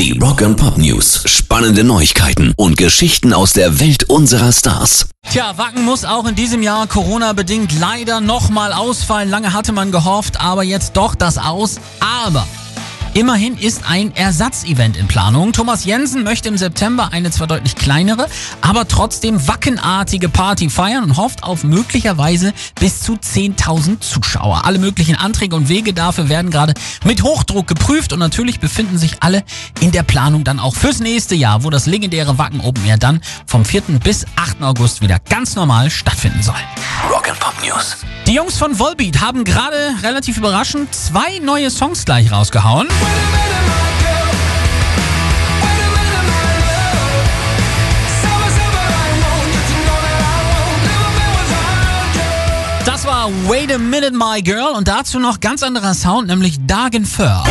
Die Rock and Pop News. Spannende Neuigkeiten und Geschichten aus der Welt unserer Stars. Tja, Wacken muss auch in diesem Jahr Corona-bedingt leider nochmal ausfallen. Lange hatte man gehofft, aber jetzt doch das aus. Aber Immerhin ist ein Ersatzevent in Planung. Thomas Jensen möchte im September eine zwar deutlich kleinere, aber trotzdem wackenartige Party feiern und hofft auf möglicherweise bis zu 10.000 Zuschauer. Alle möglichen Anträge und Wege dafür werden gerade mit Hochdruck geprüft und natürlich befinden sich alle in der Planung dann auch fürs nächste Jahr, wo das legendäre Wacken Open Air dann vom 4. bis 8. August wieder ganz normal stattfinden soll. Rock and Pop News. Die Jungs von Volbeat haben gerade relativ überraschend zwei neue Songs gleich rausgehauen. Das war Wait a Minute My Girl und dazu noch ganz anderer Sound, nämlich Dagen Fur.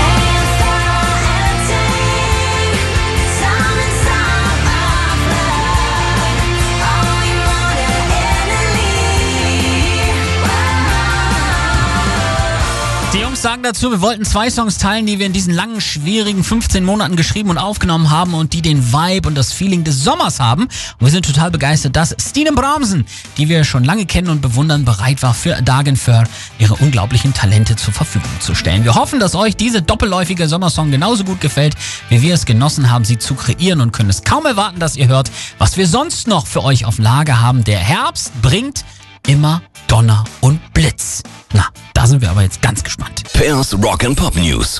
Die Jungs sagen dazu, wir wollten zwei Songs teilen, die wir in diesen langen, schwierigen 15 Monaten geschrieben und aufgenommen haben und die den Vibe und das Feeling des Sommers haben. Und wir sind total begeistert, dass Stine Bramsen, die wir schon lange kennen und bewundern, bereit war, für Dagenfur ihre unglaublichen Talente zur Verfügung zu stellen. Wir hoffen, dass euch diese doppelläufige Sommersong genauso gut gefällt, wie wir es genossen haben, sie zu kreieren und können es kaum erwarten, dass ihr hört, was wir sonst noch für euch auf Lager haben. Der Herbst bringt immer Donner und Blitz. Na, da sind wir aber jetzt ganz gespannt. Pairs Rock and Pop News.